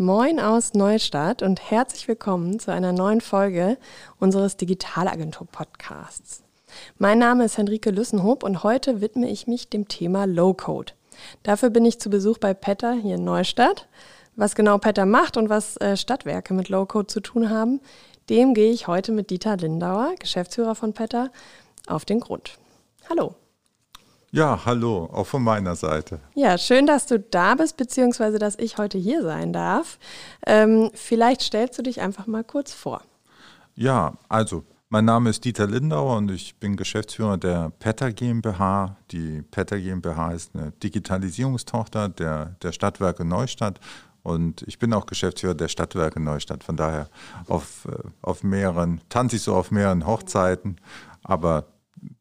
Moin aus Neustadt und herzlich willkommen zu einer neuen Folge unseres Digitalagentur-Podcasts. Mein Name ist Henrike Lüssenhoop und heute widme ich mich dem Thema Low-Code. Dafür bin ich zu Besuch bei Petter hier in Neustadt. Was genau Petter macht und was äh, Stadtwerke mit Low-Code zu tun haben, dem gehe ich heute mit Dieter Lindauer, Geschäftsführer von Petter, auf den Grund. Hallo. Ja, hallo, auch von meiner Seite. Ja, schön, dass du da bist, beziehungsweise dass ich heute hier sein darf. Ähm, vielleicht stellst du dich einfach mal kurz vor. Ja, also mein Name ist Dieter Lindauer und ich bin Geschäftsführer der PETA GmbH. Die PETA GmbH ist eine Digitalisierungstochter der, der Stadtwerke Neustadt und ich bin auch Geschäftsführer der Stadtwerke Neustadt. Von daher auf, äh, auf mehreren, tanze ich so auf mehreren Hochzeiten, aber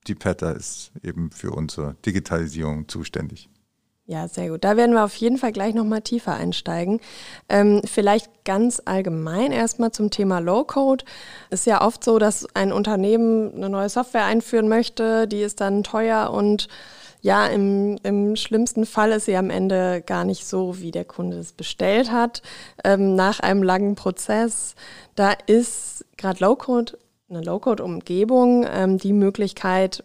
die PETA ist eben für unsere Digitalisierung zuständig. Ja, sehr gut. Da werden wir auf jeden Fall gleich nochmal tiefer einsteigen. Ähm, vielleicht ganz allgemein erstmal zum Thema Low-Code. Ist ja oft so, dass ein Unternehmen eine neue Software einführen möchte, die ist dann teuer und ja, im, im schlimmsten Fall ist sie am Ende gar nicht so, wie der Kunde es bestellt hat. Ähm, nach einem langen Prozess, da ist gerade Low-Code eine Low-Code-Umgebung ähm, die Möglichkeit,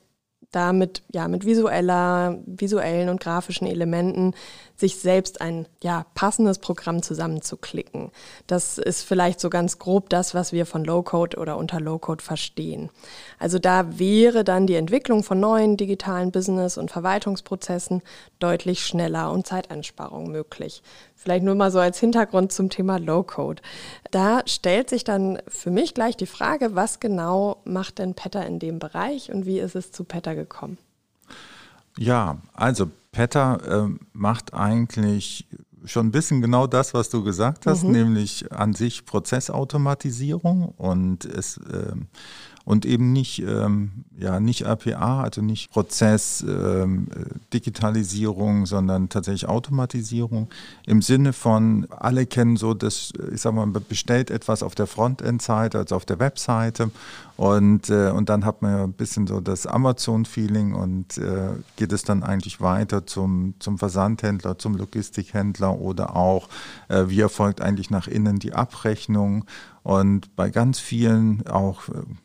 da mit, ja, mit visueller, visuellen und grafischen Elementen sich selbst ein ja, passendes Programm zusammenzuklicken. Das ist vielleicht so ganz grob das, was wir von Low-Code oder unter Low-Code verstehen. Also da wäre dann die Entwicklung von neuen digitalen Business- und Verwaltungsprozessen deutlich schneller und Zeiteinsparung möglich. Vielleicht nur mal so als Hintergrund zum Thema Low-Code. Da stellt sich dann für mich gleich die Frage, was genau macht denn Petter in dem Bereich und wie ist es zu Petter gekommen? Ja, also Petter äh, macht eigentlich schon ein bisschen genau das, was du gesagt hast, mhm. nämlich an sich Prozessautomatisierung und es äh, und eben nicht, ähm, ja, nicht APA, also nicht Prozessdigitalisierung, ähm, sondern tatsächlich Automatisierung im Sinne von, alle kennen so das, ich sag mal, man bestellt etwas auf der Frontend-Seite, also auf der Webseite und, äh, und dann hat man ja ein bisschen so das Amazon-Feeling und äh, geht es dann eigentlich weiter zum, zum Versandhändler, zum Logistikhändler oder auch, äh, wie erfolgt eigentlich nach innen die Abrechnung? Und bei ganz vielen auch,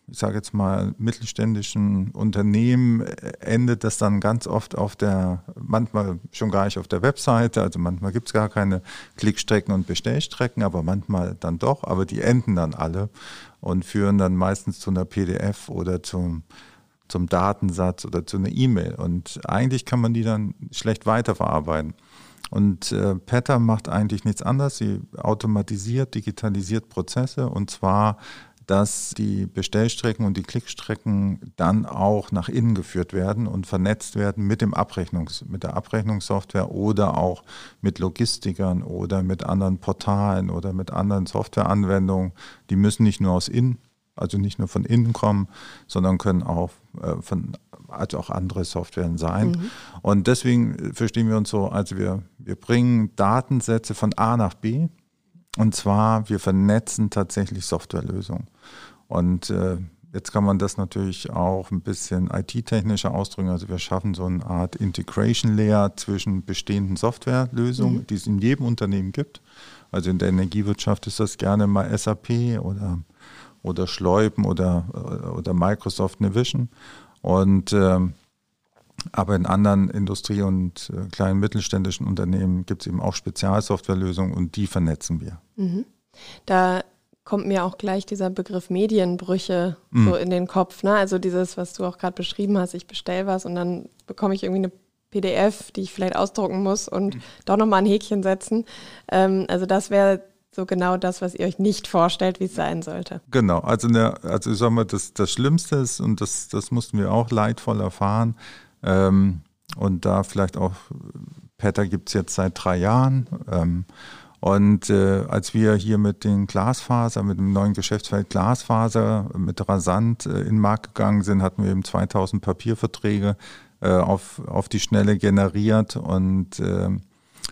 ich sage jetzt mal, mittelständischen Unternehmen endet das dann ganz oft auf der, manchmal schon gar nicht auf der Webseite, also manchmal gibt es gar keine Klickstrecken und Bestellstrecken, aber manchmal dann doch, aber die enden dann alle und führen dann meistens zu einer PDF oder zum, zum Datensatz oder zu einer E-Mail. Und eigentlich kann man die dann schlecht weiterverarbeiten. Und äh, Petter macht eigentlich nichts anderes. Sie automatisiert, digitalisiert Prozesse und zwar, dass die Bestellstrecken und die Klickstrecken dann auch nach innen geführt werden und vernetzt werden mit dem Abrechnungs, mit der Abrechnungssoftware oder auch mit Logistikern oder mit anderen Portalen oder mit anderen Softwareanwendungen. Die müssen nicht nur aus innen, also nicht nur von innen kommen, sondern können auch äh, von also auch andere Softwaren sein. Mhm. Und deswegen verstehen wir uns so, also wir, wir bringen Datensätze von A nach B und zwar wir vernetzen tatsächlich Softwarelösungen. Und äh, jetzt kann man das natürlich auch ein bisschen IT-technischer ausdrücken. Also wir schaffen so eine Art Integration Layer zwischen bestehenden Softwarelösungen, mhm. die es in jedem Unternehmen gibt. Also in der Energiewirtschaft ist das gerne mal SAP oder, oder Schleupen oder, oder Microsoft Navision. Und ähm, aber in anderen Industrie- und äh, kleinen mittelständischen Unternehmen gibt es eben auch Spezialsoftwarelösungen und die vernetzen wir. Mhm. Da kommt mir auch gleich dieser Begriff Medienbrüche mhm. so in den Kopf. Ne? Also dieses, was du auch gerade beschrieben hast, ich bestelle was und dann bekomme ich irgendwie eine PDF, die ich vielleicht ausdrucken muss und mhm. doch nochmal ein Häkchen setzen. Ähm, also das wäre so genau das, was ihr euch nicht vorstellt, wie es sein sollte. Genau, also, eine, also ich sag mal, das, das Schlimmste ist, und das, das mussten wir auch leidvoll erfahren, ähm, und da vielleicht auch, Petter gibt es jetzt seit drei Jahren. Ähm, und äh, als wir hier mit den Glasfaser, mit dem neuen Geschäftsfeld Glasfaser, mit Rasant äh, in den Markt gegangen sind, hatten wir eben 2000 Papierverträge äh, auf, auf die Schnelle generiert und äh,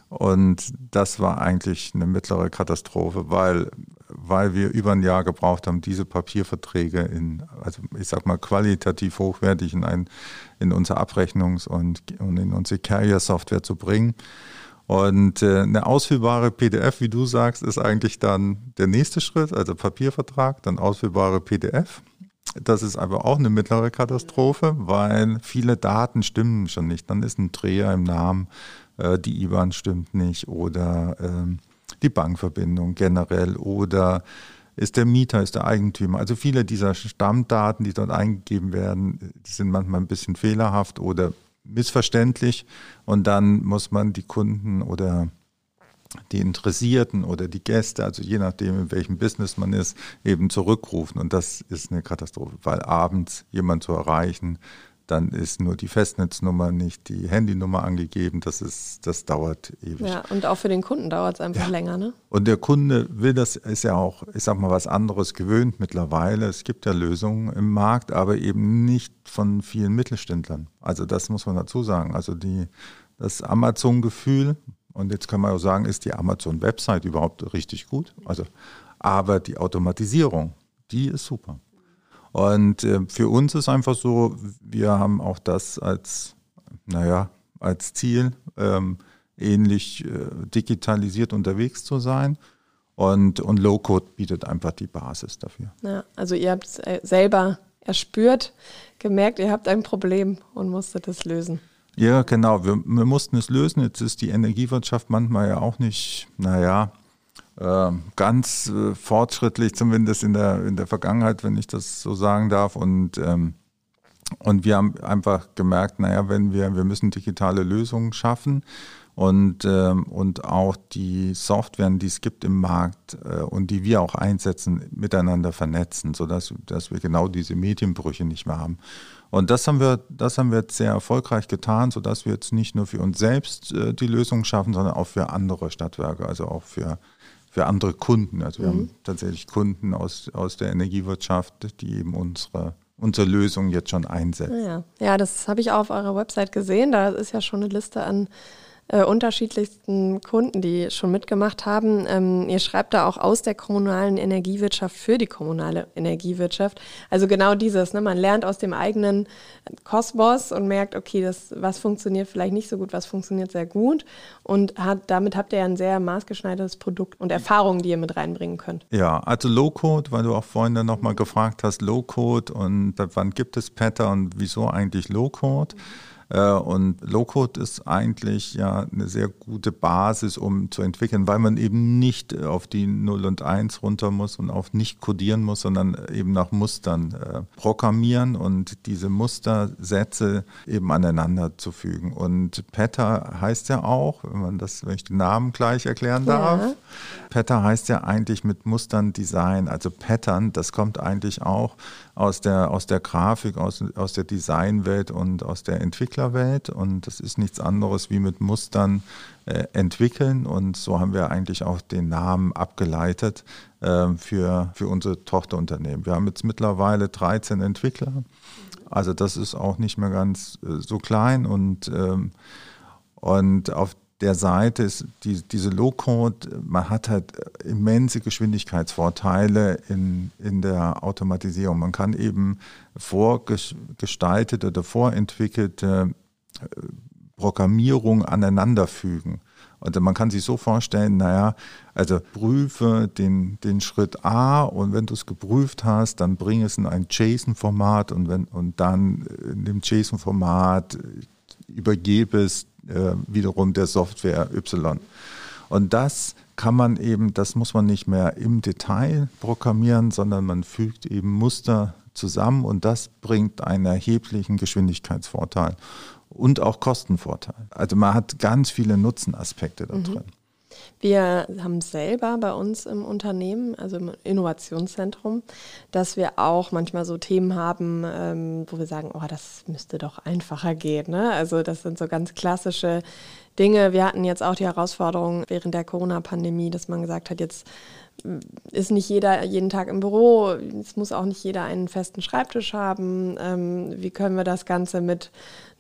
und das war eigentlich eine mittlere Katastrophe, weil, weil wir über ein Jahr gebraucht haben, diese Papierverträge in, also ich sag mal, qualitativ hochwertig in, ein, in unsere Abrechnungs- und, und in unsere Carrier-Software zu bringen. Und äh, eine ausfüllbare PDF, wie du sagst, ist eigentlich dann der nächste Schritt, also Papiervertrag, dann ausfüllbare PDF. Das ist aber auch eine mittlere Katastrophe, weil viele Daten stimmen schon nicht. Dann ist ein Dreher im Namen, äh, die IBAN stimmt nicht oder äh, die Bankverbindung generell oder ist der Mieter, ist der Eigentümer. Also viele dieser Stammdaten, die dort eingegeben werden, die sind manchmal ein bisschen fehlerhaft oder missverständlich und dann muss man die Kunden oder die Interessierten oder die Gäste, also je nachdem, in welchem Business man ist, eben zurückrufen. Und das ist eine Katastrophe, weil abends jemand zu erreichen, dann ist nur die Festnetznummer, nicht die Handynummer angegeben. Das ist, das dauert ewig. Ja, und auch für den Kunden dauert es einfach ja. länger, ne? Und der Kunde will das, ist ja auch, ich sag mal, was anderes gewöhnt mittlerweile. Es gibt ja Lösungen im Markt, aber eben nicht von vielen Mittelständlern. Also das muss man dazu sagen. Also die, das Amazon-Gefühl, und jetzt kann man auch sagen, ist die Amazon-Website überhaupt richtig gut? Also, aber die Automatisierung, die ist super. Und äh, für uns ist einfach so, wir haben auch das als, naja, als Ziel, ähm, ähnlich äh, digitalisiert unterwegs zu sein. Und, und Low-Code bietet einfach die Basis dafür. Ja, also ihr habt es äh, selber erspürt, gemerkt, ihr habt ein Problem und musstet es lösen. Ja, genau. Wir, wir mussten es lösen. Jetzt ist die Energiewirtschaft manchmal ja auch nicht, naja, ähm, ganz äh, fortschrittlich, zumindest in der, in der Vergangenheit, wenn ich das so sagen darf. Und, ähm, und wir haben einfach gemerkt, naja, wenn wir, wir müssen digitale Lösungen schaffen und, ähm, und auch die Softwaren, die es gibt im Markt äh, und die wir auch einsetzen, miteinander vernetzen, sodass dass wir genau diese Medienbrüche nicht mehr haben. Und das haben wir, das haben wir jetzt sehr erfolgreich getan, sodass wir jetzt nicht nur für uns selbst äh, die Lösung schaffen, sondern auch für andere Stadtwerke, also auch für für andere Kunden. Also wir mhm. haben tatsächlich Kunden aus, aus der Energiewirtschaft, die eben unsere, unsere Lösung jetzt schon einsetzen. Ja, ja das habe ich auch auf eurer Website gesehen. Da ist ja schon eine Liste an äh, unterschiedlichsten Kunden, die schon mitgemacht haben. Ähm, ihr schreibt da auch aus der kommunalen Energiewirtschaft für die kommunale Energiewirtschaft. Also genau dieses, ne? man lernt aus dem eigenen Kosmos und merkt, okay, das, was funktioniert vielleicht nicht so gut, was funktioniert sehr gut. Und hat, damit habt ihr ja ein sehr maßgeschneidertes Produkt und Erfahrungen, die ihr mit reinbringen könnt. Ja, also Low-Code, weil du auch vorhin dann nochmal gefragt hast, Low-Code und wann gibt es Pattern und wieso eigentlich Low-Code? Mhm. Äh, und Low-Code ist eigentlich ja eine sehr gute Basis, um zu entwickeln, weil man eben nicht auf die 0 und 1 runter muss und auch nicht codieren muss, sondern eben nach Mustern äh, programmieren und diese Mustersätze eben aneinander zu fügen. Und Patter heißt ja auch, wenn man das, wenn ich den Namen gleich erklären darf, ja. Patter heißt ja eigentlich mit Mustern Design, also Pattern, das kommt eigentlich auch aus der, aus der Grafik, aus, aus der Designwelt und aus der Entwicklerwelt. Und das ist nichts anderes wie mit Mustern äh, entwickeln. Und so haben wir eigentlich auch den Namen abgeleitet äh, für, für unsere Tochterunternehmen. Wir haben jetzt mittlerweile 13 Entwickler. Also das ist auch nicht mehr ganz äh, so klein und, ähm, und auf der Seite ist die, diese Low-Code, man hat halt immense Geschwindigkeitsvorteile in, in der Automatisierung. Man kann eben vorgestaltete oder vorentwickelte äh, Programmierung aneinanderfügen. Und man kann sich so vorstellen, naja, also prüfe den, den Schritt A und wenn du es geprüft hast, dann bring es in ein JSON-Format und, und dann in dem JSON-Format übergebe es äh, wiederum der Software Y. Und das kann man eben, das muss man nicht mehr im Detail programmieren, sondern man fügt eben Muster zusammen und das bringt einen erheblichen Geschwindigkeitsvorteil und auch Kostenvorteil. Also man hat ganz viele Nutzenaspekte da mhm. drin. Wir haben selber bei uns im Unternehmen, also im Innovationszentrum, dass wir auch manchmal so Themen haben, ähm, wo wir sagen, oh, das müsste doch einfacher gehen. Ne? Also das sind so ganz klassische Dinge. Wir hatten jetzt auch die Herausforderung während der Corona-Pandemie, dass man gesagt hat, jetzt mm, ist nicht jeder jeden Tag im Büro, es muss auch nicht jeder einen festen Schreibtisch haben. Ähm, wie können wir das Ganze mit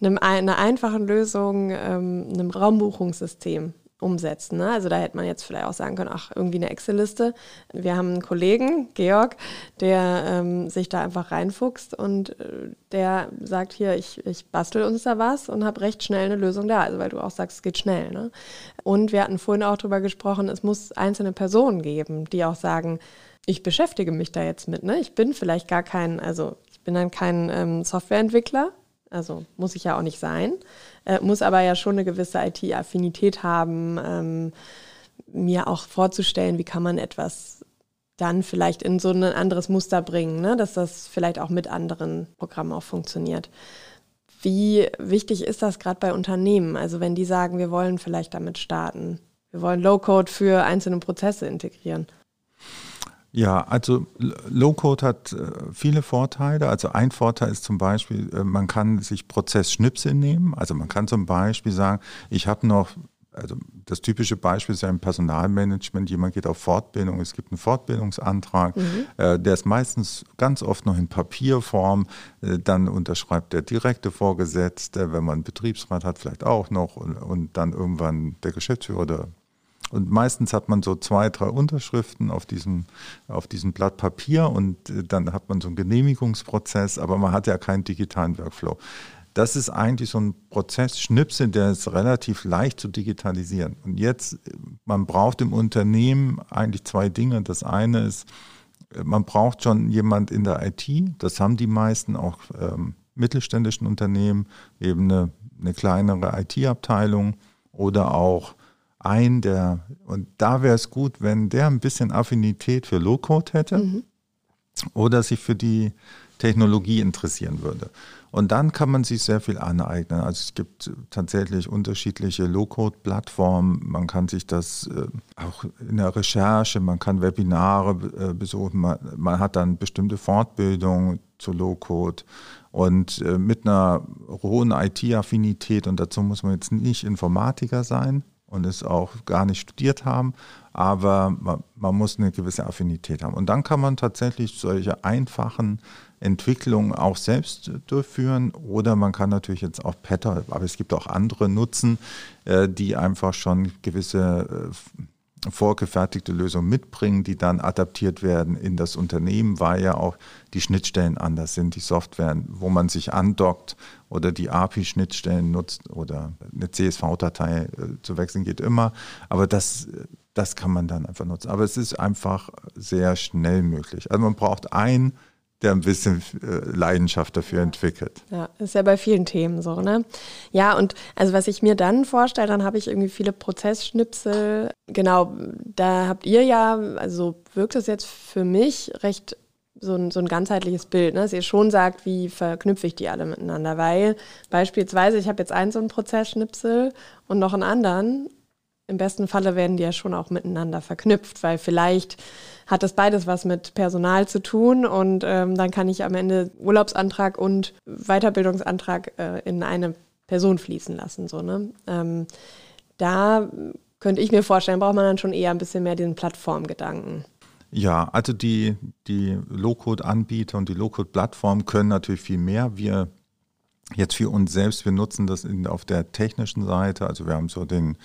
einem, einer einfachen Lösung, ähm, einem Raumbuchungssystem umsetzen. Ne? Also da hätte man jetzt vielleicht auch sagen können, ach, irgendwie eine Excel-Liste. Wir haben einen Kollegen, Georg, der ähm, sich da einfach reinfuchst und äh, der sagt hier, ich, ich bastel uns da was und habe recht schnell eine Lösung da. Also weil du auch sagst, es geht schnell. Ne? Und wir hatten vorhin auch darüber gesprochen, es muss einzelne Personen geben, die auch sagen, ich beschäftige mich da jetzt mit. Ne? Ich bin vielleicht gar kein, also ich bin dann kein ähm, Softwareentwickler, also muss ich ja auch nicht sein, äh, muss aber ja schon eine gewisse IT-Affinität haben, ähm, mir auch vorzustellen, wie kann man etwas dann vielleicht in so ein anderes Muster bringen, ne? dass das vielleicht auch mit anderen Programmen auch funktioniert. Wie wichtig ist das gerade bei Unternehmen? Also wenn die sagen, wir wollen vielleicht damit starten, wir wollen Low-Code für einzelne Prozesse integrieren. Ja, also Low-Code hat äh, viele Vorteile. Also ein Vorteil ist zum Beispiel, äh, man kann sich Prozessschnipsel nehmen. Also man kann zum Beispiel sagen, ich habe noch, also das typische Beispiel ist ja im Personalmanagement, jemand geht auf Fortbildung, es gibt einen Fortbildungsantrag, mhm. Äh, der ist meistens ganz oft noch in Papierform, dann unterschreibt der direkte Vorgesetzte, wenn man einen Betriebsrat hat, vielleicht auch noch und, und dann irgendwann der Geschäftsführer oder und meistens hat man so zwei, drei Unterschriften auf diesem, auf diesem Blatt Papier und äh, dann hat man so einen Genehmigungsprozess, aber man hat ja keinen digitalen Workflow. Das ist eigentlich so ein Prozess, Schnipsel, der ist relativ leicht zu digitalisieren. Und jetzt, man braucht im Unternehmen eigentlich zwei Dinge. Das eine ist, man braucht schon jemand in der IT, das haben die meisten auch ähm, mittelständischen Unternehmen, eben eine, eine kleinere IT-Abteilung oder auch ein, der, und da wäre es gut, wenn der ein bisschen Affinität für Low-Code hätte mhm. oder sich für die Technologie interessieren würde. Und dann kann man sich sehr viel aneignen. Also es gibt tatsächlich unterschiedliche Low-Code-Plattformen. Man kann sich das äh, auch in der Recherche, man kann Webinare äh, besuchen, man, man, hat dann bestimmte Fortbildungen zu Low-Code und äh, mit einer hohen IT-Affinität. Und dazu muss man jetzt nicht Informatiker sein, und es auch gar nicht studiert haben, aber man, man, muss eine gewisse Affinität haben. Und dann kann man tatsächlich solche einfachen Entwicklungen auch selbst durchführen oder man kann natürlich jetzt auch Pattern, aber es gibt auch andere Nutzen, äh, die einfach schon gewisse äh, vorgefertigte Lösungen mitbringen, die dann adaptiert werden in das Unternehmen, weil ja auch die Schnittstellen anders sind, die Software, wo man sich andockt oder die API-Schnittstellen nutzt oder eine CSV-Datei äh, zu wechseln geht immer. Aber das, das kann man dann einfach nutzen. Aber es ist einfach sehr schnell möglich. Also man braucht ein der ein bisschen äh, Leidenschaft dafür entwickelt. Ja, ist ja bei vielen Themen so, ne? Ja, und also was ich mir dann vorstelle, dann habe ich irgendwie viele Prozessschnipsel. Genau, da habt ihr ja, also wirkt es jetzt für mich recht so ein, so ein ganzheitliches Bild, ne? dass ihr schon sagt, wie verknüpfe ich die alle miteinander. Weil beispielsweise, ich habe jetzt einen so einen Prozessschnipsel und noch einen anderen. Im besten Falle werden die ja schon auch miteinander verknüpft, weil vielleicht hat das beides was mit Personal zu tun und ähm, dann kann ich am Ende Urlaubsantrag und Weiterbildungsantrag äh, in eine Person fließen lassen. So, ne? Ähm, da könnte ich mir vorstellen, braucht man dann schon eher ein bisschen mehr diesen Plattformgedanken. Ja, also die, die Low-Code-Anbieter und die Low-Code-Plattformen können natürlich viel mehr. Wir Jetzt für uns selbst, wir nutzen das in, auf der technischen Seite. Also wir haben so den,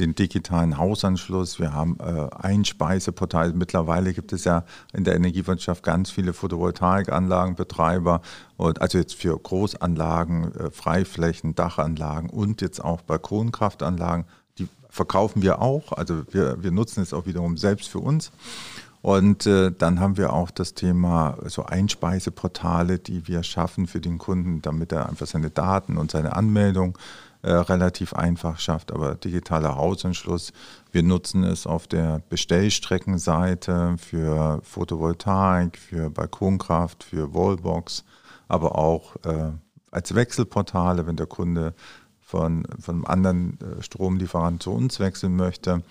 den digitalen Hausanschluss, wir haben äh, Einspeiseportal. Mittlerweile gibt es ja in der Energiewirtschaft ganz viele Photovoltaikanlagenbetreiber, und also jetzt für Großanlagen, äh, Freiflächen, Dachanlagen und jetzt auch Balkonkraftanlagen. Die verkaufen wir auch. Also wir, wir nutzen es auch wiederum selbst für uns. Und äh, dann haben wir auch das Thema so Einspeiseportale, die wir schaffen für den Kunden, damit er einfach seine Daten und seine Anmeldung äh, relativ einfach schafft. Aber digitaler Hausanschluss, wir nutzen es auf der Bestellstreckenseite für Photovoltaik, für Balkonkraft, für Wallbox, aber auch äh, als Wechselportale, wenn der Kunde von, von einem anderen äh, Stromlieferanten zu uns wechseln möchte.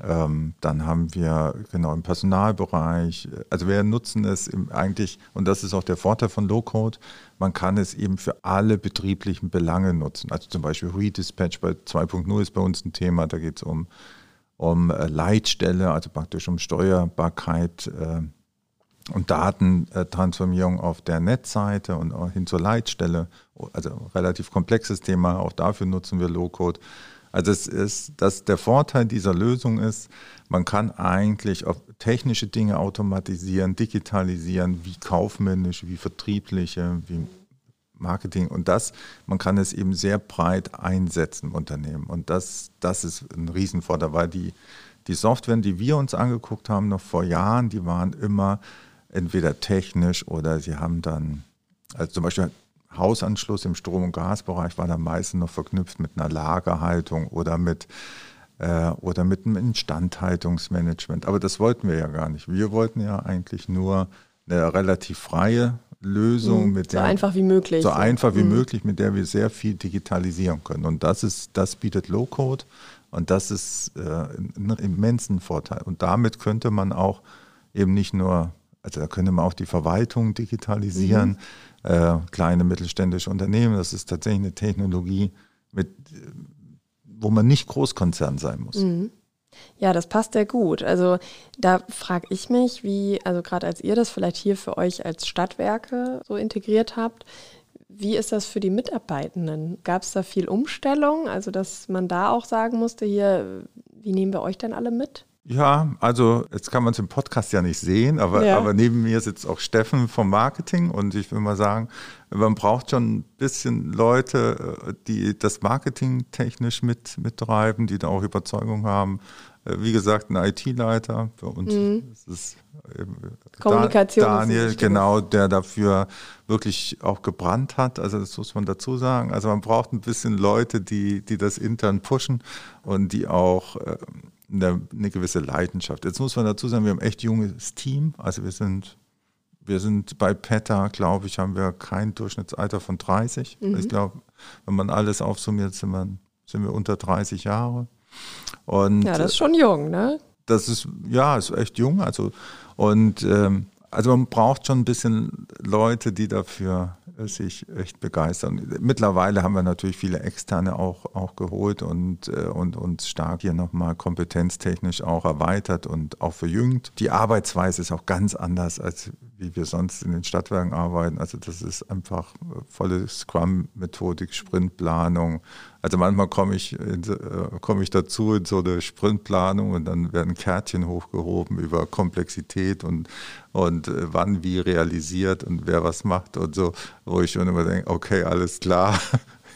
Ähm, dann haben wir genau im Personalbereich, also wir nutzen es eigentlich, und das ist auch der Vorteil von Low-Code, man kann es eben für alle betrieblichen Belange nutzen. Also zum Beispiel Redispatch bei 2.0 ist bei uns ein Thema, da geht es um, um äh, Leitstelle, also praktisch um Steuerbarkeit äh, und Datentransformierung auf der Netzseite und hin zur Leitstelle. Also relativ komplexes Thema, auch dafür nutzen wir Low-Code. Also es ist, dass der Vorteil dieser Lösung ist, man kann eigentlich auf technische Dinge automatisieren, digitalisieren, wie kaufmännische, wie vertriebliche, wie Marketing und das, man kann es eben sehr breit einsetzen im Unternehmen. Und das, das ist ein Riesenvorteil, weil die, die Software, die wir uns angeguckt haben, noch vor Jahren, die waren immer entweder technisch oder sie haben dann, also zum Beispiel Hausanschluss im Strom- und Gasbereich war dann meistens noch verknüpft mit einer Lagerhaltung oder mit äh, oder mit einem Instandhaltungsmanagement. Aber das wollten wir ja gar nicht. Wir wollten ja eigentlich nur eine relativ freie Lösung, mhm. mit der so einfach wie möglich. So einfach wie mhm. möglich, mit der wir sehr viel digitalisieren können. Und das ist, das bietet Low Code und das ist äh, ein immensen Vorteil. Und damit könnte man auch eben nicht nur, also da könnte man auch die Verwaltung digitalisieren, mhm. äh, kleine mittelständische Unternehmen. Das ist tatsächlich eine Technologie, mit, wo man nicht Großkonzern sein muss. Mhm. Ja, das passt sehr gut. Also da frage ich mich, wie, also gerade als ihr das vielleicht hier für euch als Stadtwerke so integriert habt, wie ist das für die Mitarbeitenden? Gab es da viel Umstellung? Also dass man da auch sagen musste, hier, wie nehmen wir euch denn alle mit? Ja, also jetzt kann man es im Podcast ja nicht sehen, aber, ja. aber neben mir sitzt auch Steffen vom Marketing und ich will mal sagen, man braucht schon ein bisschen Leute, die das Marketing technisch mit, mittreiben, die da auch Überzeugung haben. Wie gesagt, ein IT-Leiter für uns. Mhm. Ist Kommunikation. Daniel, genau, der dafür wirklich auch gebrannt hat. Also das muss man dazu sagen. Also man braucht ein bisschen Leute, die, die das intern pushen und die auch eine, eine gewisse Leidenschaft. Jetzt muss man dazu sagen, wir haben echt junges Team. Also wir sind, wir sind bei PETA, glaube ich, haben wir kein Durchschnittsalter von 30. Mhm. Ich glaube, wenn man alles aufsummiert, sind wir, sind wir unter 30 Jahre. Und ja, das ist schon jung, ne? Das ist, ja, ist echt jung. Also, und ähm, also man braucht schon ein bisschen Leute, die dafür sich echt begeistern. Mittlerweile haben wir natürlich viele Externe auch, auch geholt und, äh, und uns stark hier nochmal kompetenztechnisch auch erweitert und auch verjüngt. Die Arbeitsweise ist auch ganz anders, als wie wir sonst in den Stadtwerken arbeiten. Also das ist einfach volle Scrum-Methodik, Sprintplanung. Also manchmal komme ich, äh, komme ich dazu in so eine Sprintplanung und dann werden Kärtchen hochgehoben über Komplexität und, und äh, wann wie realisiert und wer was macht und so, wo ich schon immer denke, okay, alles klar.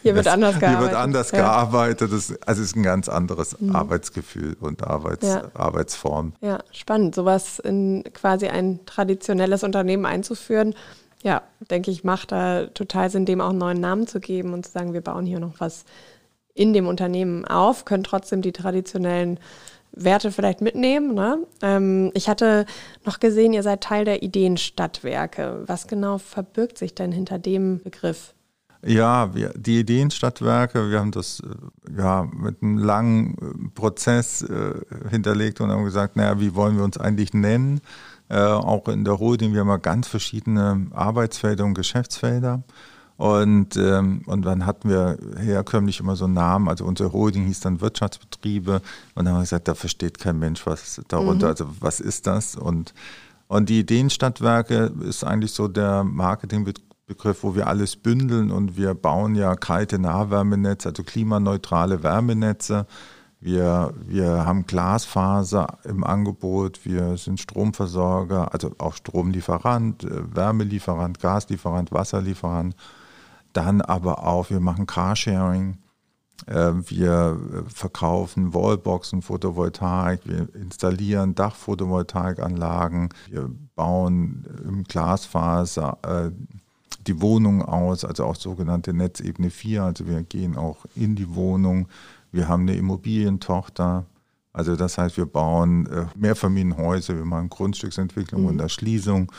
Hier wird anders gearbeitet. Hier wird anders ja. gearbeitet. Das, also es ist ein ganz anderes mhm. Arbeitsgefühl und Arbeits, ja. Arbeitsform. Ja, spannend. Sowas in quasi ein traditionelles Unternehmen einzuführen, ja, denke ich, macht da total Sinn, dem auch einen neuen Namen zu geben und zu sagen, wir bauen hier noch was in dem Unternehmen auf, können trotzdem die traditionellen Werte vielleicht mitnehmen. Ne? Ähm, ich hatte noch gesehen, ihr seid Teil der Ideenstadtwerke. Was genau verbirgt sich denn hinter dem Begriff? Ja, wir, die Ideenstadtwerke, wir haben das äh, ja mit einem langen äh, Prozess äh, hinterlegt und haben gesagt, naja, wie wollen wir uns eigentlich nennen? Äh, auch in der Holding, wir haben ja ganz verschiedene Arbeitsfelder und Geschäftsfelder. Und, ähm, und dann hatten wir herkömmlich immer so einen Namen, also unsere Holding hieß dann Wirtschaftsbetriebe und dann haben wir gesagt, da versteht kein Mensch was darunter, mhm. also was ist das? Und, und die Ideenstadtwerke ist eigentlich so der Marketingbegriff Begriff, wo wir alles bündeln und wir bauen ja kalte Nahwärmenetze, also klimaneutrale Wärmenetze. Wir, wir haben Glasfaser im Angebot, wir sind Stromversorger, also auch Stromlieferant, äh, Wärmelieferant, Gaslieferant, Wasserlieferant. Dann aber auch, wir machen Carsharing, äh, wir verkaufen Wallboxen, Photovoltaik, wir installieren Dachphotovoltaikanlagen, wir bauen im Glasfaser äh, die Wohnung aus, also auch sogenannte Netzebene 4. Also wir gehen auch in die Wohnung. Wir haben eine Immobilientochter. Also das heißt, wir bauen äh, Mehrfamilienhäuser, wir machen Grundstücksentwicklung mhm. und Erschließung.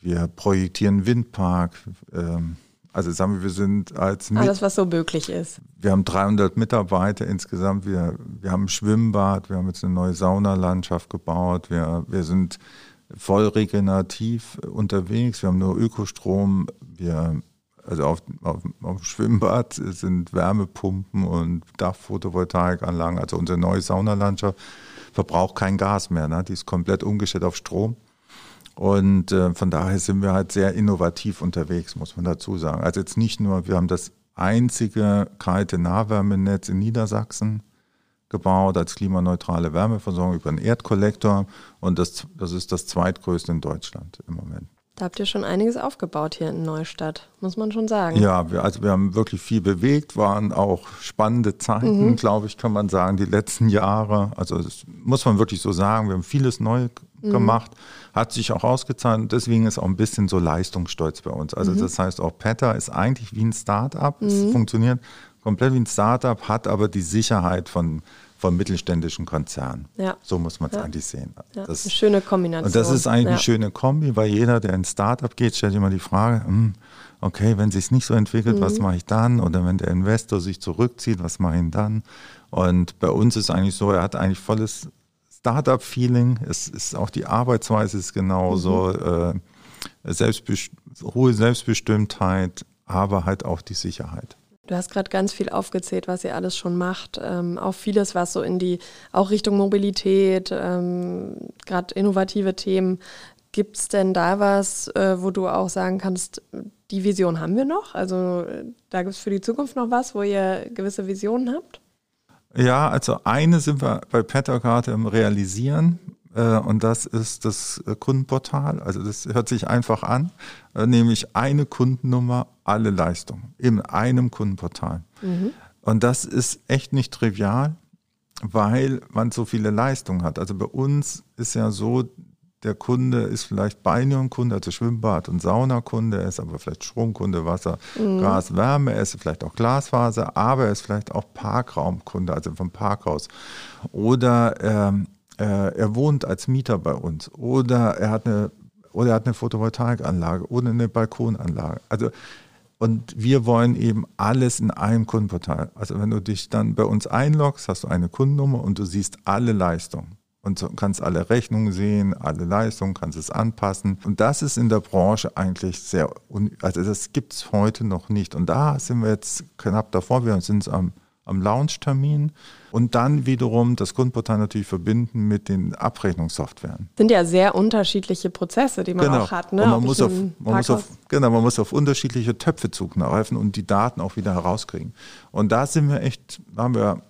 Wir projektieren Windpark. Ähm, also sagen wir, wir sind als... Alles, was so möglich ist. Wir haben 300 Mitarbeiter insgesamt. Wir, wir haben ein Schwimmbad. Wir haben jetzt eine neue Saunalandschaft gebaut. Wir, wir sind voll regenerativ unterwegs. Wir haben nur Ökostrom. Wir, also auf, auf, auf dem Schwimmbad sind Wärmepumpen und Dachphotovoltaikanlagen. Also unsere neue Saunalandschaft verbraucht kein Gas mehr. Ne? Die ist komplett umgestellt auf Strom. Und äh, von daher sind wir halt sehr innovativ unterwegs, muss man dazu sagen. Also jetzt nicht nur, wir haben das einzige kalte Nahwärmenetz in Niedersachsen gebaut als klimaneutrale Wärmeversorgung über einen Erdkollektor und das, das ist das zweitgrößte in Deutschland im Moment. Da habt ihr schon einiges aufgebaut hier in Neustadt, muss man schon sagen. Ja, wir, also wir haben wirklich viel bewegt, waren auch spannende Zeiten, mhm. glaube ich, kann man sagen, die letzten Jahre. Also das muss man wirklich so sagen. Wir haben vieles neu mhm. gemacht, hat sich auch ausgezahlt. Deswegen ist auch ein bisschen so Leistungsstolz bei uns. Also mhm. das heißt, auch Petta ist eigentlich wie ein Start-up. Es mhm. funktioniert komplett wie ein Startup, hat aber die Sicherheit von, von mittelständischen Konzernen. Ja. So muss man es ja. eigentlich sehen. Ja. Das, eine schöne Kombination. Und das ist eigentlich eine schöne Kombi, weil jeder, der in Startup geht, stellt immer die Frage, hm, okay, wenn sich nicht so entwickelt, mhm. was mache ich dann? Oder wenn der Investor sich zurückzieht, was mache ich dann? Und bei uns ist eigentlich so, er hat eigentlich volles Startup-Feeling. Es ist auch die Arbeitsweise ist genauso, mhm. äh, Selbstbest hohe Selbstbestimmtheit, aber halt auch die Sicherheit. Du hast gerade ganz viel aufgezählt, was ihr alles schon macht. Ähm, auch vieles, was so in die, auch Richtung Mobilität, ähm, gerade innovative Themen. Gibt es denn da was, äh, wo du auch sagen kannst, die Vision haben wir noch? Also da gibt es für die Zukunft noch was, wo ihr gewisse Visionen habt? Ja, also eine sind wir bei Petter im Realisieren. Äh, und das ist das äh, Kundenportal. Also das hört sich einfach an, äh, nämlich eine Kundennummer, alle Leistungen in einem Kundenportal. Mhm. Und das ist echt nicht trivial, weil man so viele Leistungen hat. Also bei uns ist ja so, der Kunde ist vielleicht Balneum-Kunde, also Schwimmbad- und Saunakunde, er ist aber vielleicht Stromkunde, Wasser, mhm. Gas, Wärme, er ist vielleicht auch Glasfaser, aber er ist vielleicht auch Parkraumkunde, also vom Parkhaus. Oder ähm, äh, er wohnt als Mieter bei uns oder er hat eine oder er hat eine Photovoltaikanlage oder eine Balkonanlage. Also und wir wollen eben alles in einem Kundenportal. Also wenn du dich dann bei uns einloggst, hast du eine Kundennummer und du siehst alle Leistungen und kannst alle Rechnungen sehen, alle Leistungen, kannst es anpassen. Und das ist in der Branche eigentlich sehr, also das gibt es heute noch nicht. Und da sind wir jetzt knapp davor, wir sind am am Launch-Termin und dann wiederum das Kundenportal natürlich verbinden mit den Abrechnungssoftwaren. Sind ja sehr unterschiedliche Prozesse, die man genau. auch hat. Ne? Und man, muss auf, man muss auf, genau, man muss auf unterschiedliche Töpfe zugreifen und die Daten auch wieder herauskriegen. Und da sind wir echt, haben wir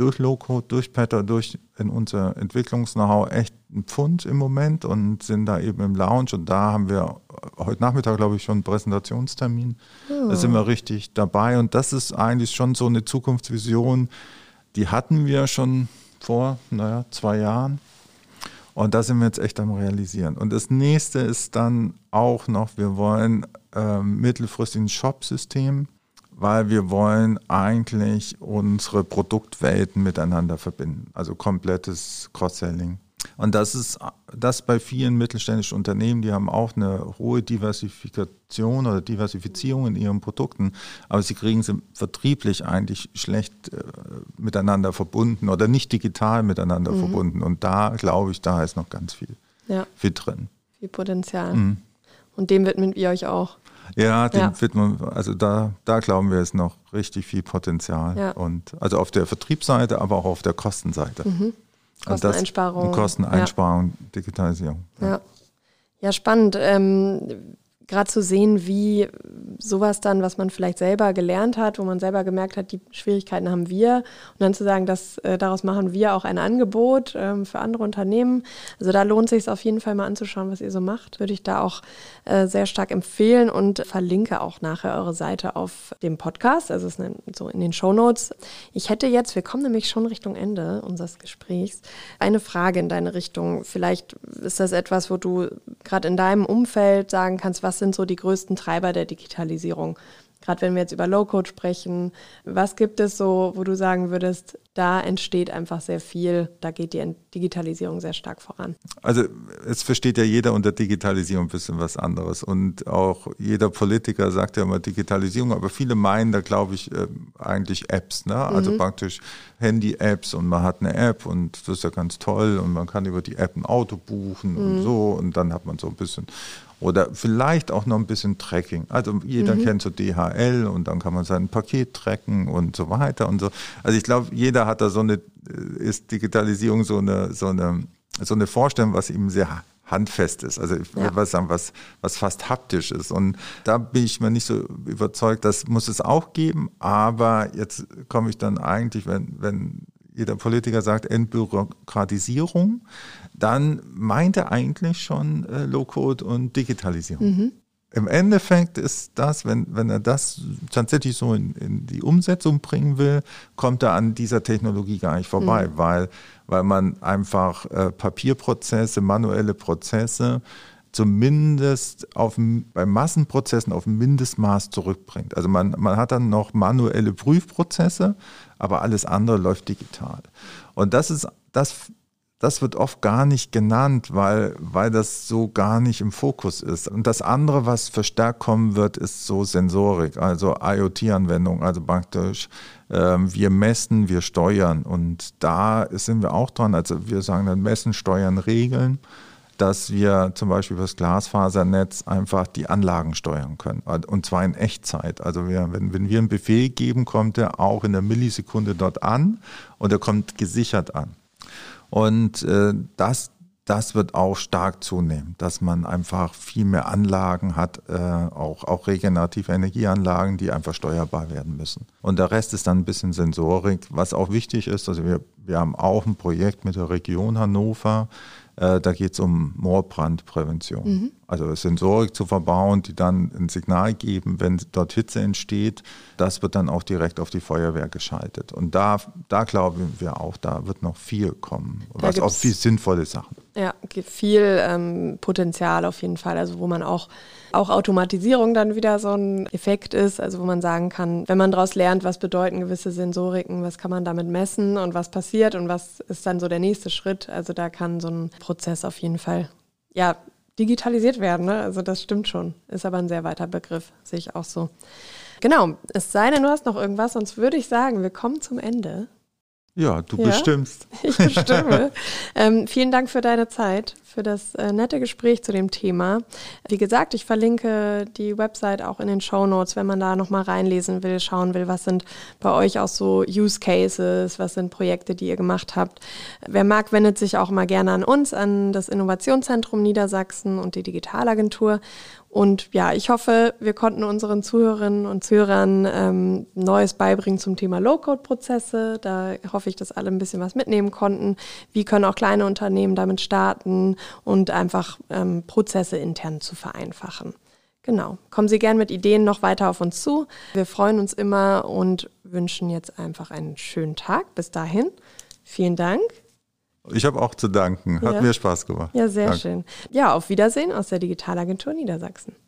durch Loco, durch Petter, durch in unser Entwicklungs-Know-how echt ein Pfund im Moment und sind da eben im Lounge und da haben wir heute Nachmittag, glaube ich, schon einen Präsentationstermin. Oh. Da sind wir richtig dabei und das ist eigentlich schon so eine Zukunftsvision, die hatten wir schon vor, naja, zwei Jahren. Und da sind wir jetzt echt am Realisieren. Und das nächste ist dann auch noch, wir wollen äh, mittelfristig ein Shop-System weil wir wollen eigentlich unsere Produktwelten miteinander verbinden. Also komplettes Cross-Selling. Und das ist das bei vielen mittelständischen Unternehmen, die haben auch eine hohe Diversifikation oder Diversifizierung in ihren Produkten, aber sie kriegen sie vertrieblich eigentlich schlecht äh, miteinander verbunden oder nicht digital miteinander mhm. verbunden. Und da glaube ich, da ist noch ganz viel, ja. viel drin. Viel Potenzial. Mhm. Und dem widmet ihr euch auch. Ja, den ja. widmen, also da, da glauben wir, ist noch richtig viel Potenzial. Ja. Und also auf der Vertriebsseite, aber auch auf der Kostenseite. Mhm. Kosteneinsparung. Also das, Kosteneinsparung, ja. Digitalisierung. Ja. ja, spannend. Ähm, gerade zu sehen, wie sowas dann, was man vielleicht selber gelernt hat, wo man selber gemerkt hat, die Schwierigkeiten haben wir, und dann zu sagen, dass äh, daraus machen wir auch ein Angebot ähm, für andere Unternehmen. Also da lohnt sich es auf jeden Fall mal anzuschauen, was ihr so macht. Würde ich da auch äh, sehr stark empfehlen und verlinke auch nachher eure Seite auf dem Podcast, also ist so in den Show Notes. Ich hätte jetzt, wir kommen nämlich schon Richtung Ende unseres Gesprächs, eine Frage in deine Richtung. Vielleicht ist das etwas, wo du gerade in deinem Umfeld sagen kannst, was sind so die größten Treiber der Digitalisierung? Gerade wenn wir jetzt über Low-Code sprechen, was gibt es so, wo du sagen würdest, da entsteht einfach sehr viel, da geht die Digitalisierung sehr stark voran? Also es versteht ja jeder unter Digitalisierung ein bisschen was anderes und auch jeder Politiker sagt ja immer Digitalisierung, aber viele meinen da glaube ich äh, eigentlich Apps, ne? also mhm. praktisch Handy-Apps und man hat eine App und das ist ja ganz toll und man kann über die App ein Auto buchen mhm. und so und dann hat man so ein bisschen oder vielleicht auch noch ein bisschen Tracking. Also jeder mhm. kennt so DHL und dann kann man sein Paket tracken und so weiter und so. Also ich glaube, jeder hat da so eine, ist Digitalisierung so eine, so eine, so eine Vorstellung, was ihm sehr handfest ist. Also ich würde ja. sagen, was, was fast haptisch ist. Und da bin ich mir nicht so überzeugt, das muss es auch geben. Aber jetzt komme ich dann eigentlich, wenn, wenn jeder Politiker sagt Entbürokratisierung, dann meint er eigentlich schon äh, Low-Code und Digitalisierung. Mhm. Im Endeffekt ist das, wenn, wenn er das tatsächlich so in, in die Umsetzung bringen will, kommt er an dieser Technologie gar nicht vorbei, mhm. weil, weil man einfach äh, Papierprozesse, manuelle Prozesse zumindest auf, bei Massenprozessen auf ein Mindestmaß zurückbringt. Also man, man hat dann noch manuelle Prüfprozesse, aber alles andere läuft digital. Und das ist, das das wird oft gar nicht genannt, weil, weil das so gar nicht im Fokus ist. Und das andere, was verstärkt kommen wird, ist so Sensorik, also IoT-Anwendung, also praktisch äh, wir messen, wir steuern. Und da sind wir auch dran, also wir sagen dann messen, steuern, regeln dass wir zum Beispiel über das Glasfasernetz einfach die Anlagen steuern können. Und zwar in Echtzeit. Also wir, wenn, wenn wir einen Befehl geben, kommt er auch in der Millisekunde dort an und er kommt gesichert an. Und äh, das, das wird auch stark zunehmen, dass man einfach viel mehr Anlagen hat, äh, auch, auch regenerative Energieanlagen, die einfach steuerbar werden müssen. Und der Rest ist dann ein bisschen Sensorik, was auch wichtig ist. Also wir, wir haben auch ein Projekt mit der Region Hannover, da geht es um Moorbrandprävention. Mhm. Also Sensorik zu verbauen, die dann ein Signal geben, wenn dort Hitze entsteht. Das wird dann auch direkt auf die Feuerwehr geschaltet. Und da, da glauben wir auch, da wird noch viel kommen. Da was auch viel sinnvolle Sachen. Ja, viel ähm, Potenzial auf jeden Fall. Also wo man auch auch Automatisierung dann wieder so ein Effekt ist, also wo man sagen kann, wenn man daraus lernt, was bedeuten gewisse Sensoriken, was kann man damit messen und was passiert und was ist dann so der nächste Schritt. Also da kann so ein Prozess auf jeden Fall ja digitalisiert werden. Ne? Also das stimmt schon. Ist aber ein sehr weiter Begriff, sehe ich auch so. Genau, es sei denn, du hast noch irgendwas, sonst würde ich sagen, wir kommen zum Ende. Ja, du ja, bestimmst. Ich bestimme. ähm, vielen Dank für deine Zeit, für das äh, nette Gespräch zu dem Thema. Wie gesagt, ich verlinke die Website auch in den Show Notes, wenn man da nochmal reinlesen will, schauen will, was sind bei euch auch so Use Cases, was sind Projekte, die ihr gemacht habt. Wer mag, wendet sich auch mal gerne an uns, an das Innovationszentrum Niedersachsen und die Digitalagentur. Und ja, ich hoffe, wir konnten unseren Zuhörerinnen und Zuhörern ähm, Neues beibringen zum Thema Low-Code-Prozesse. Da hoffe ich, dass alle ein bisschen was mitnehmen konnten. Wie können auch kleine Unternehmen damit starten und einfach ähm, Prozesse intern zu vereinfachen. Genau. Kommen Sie gern mit Ideen noch weiter auf uns zu. Wir freuen uns immer und wünschen jetzt einfach einen schönen Tag. Bis dahin. Vielen Dank. Ich habe auch zu danken. Hat ja. mir Spaß gemacht. Ja, sehr Danke. schön. Ja, auf Wiedersehen aus der Digitalagentur Niedersachsen.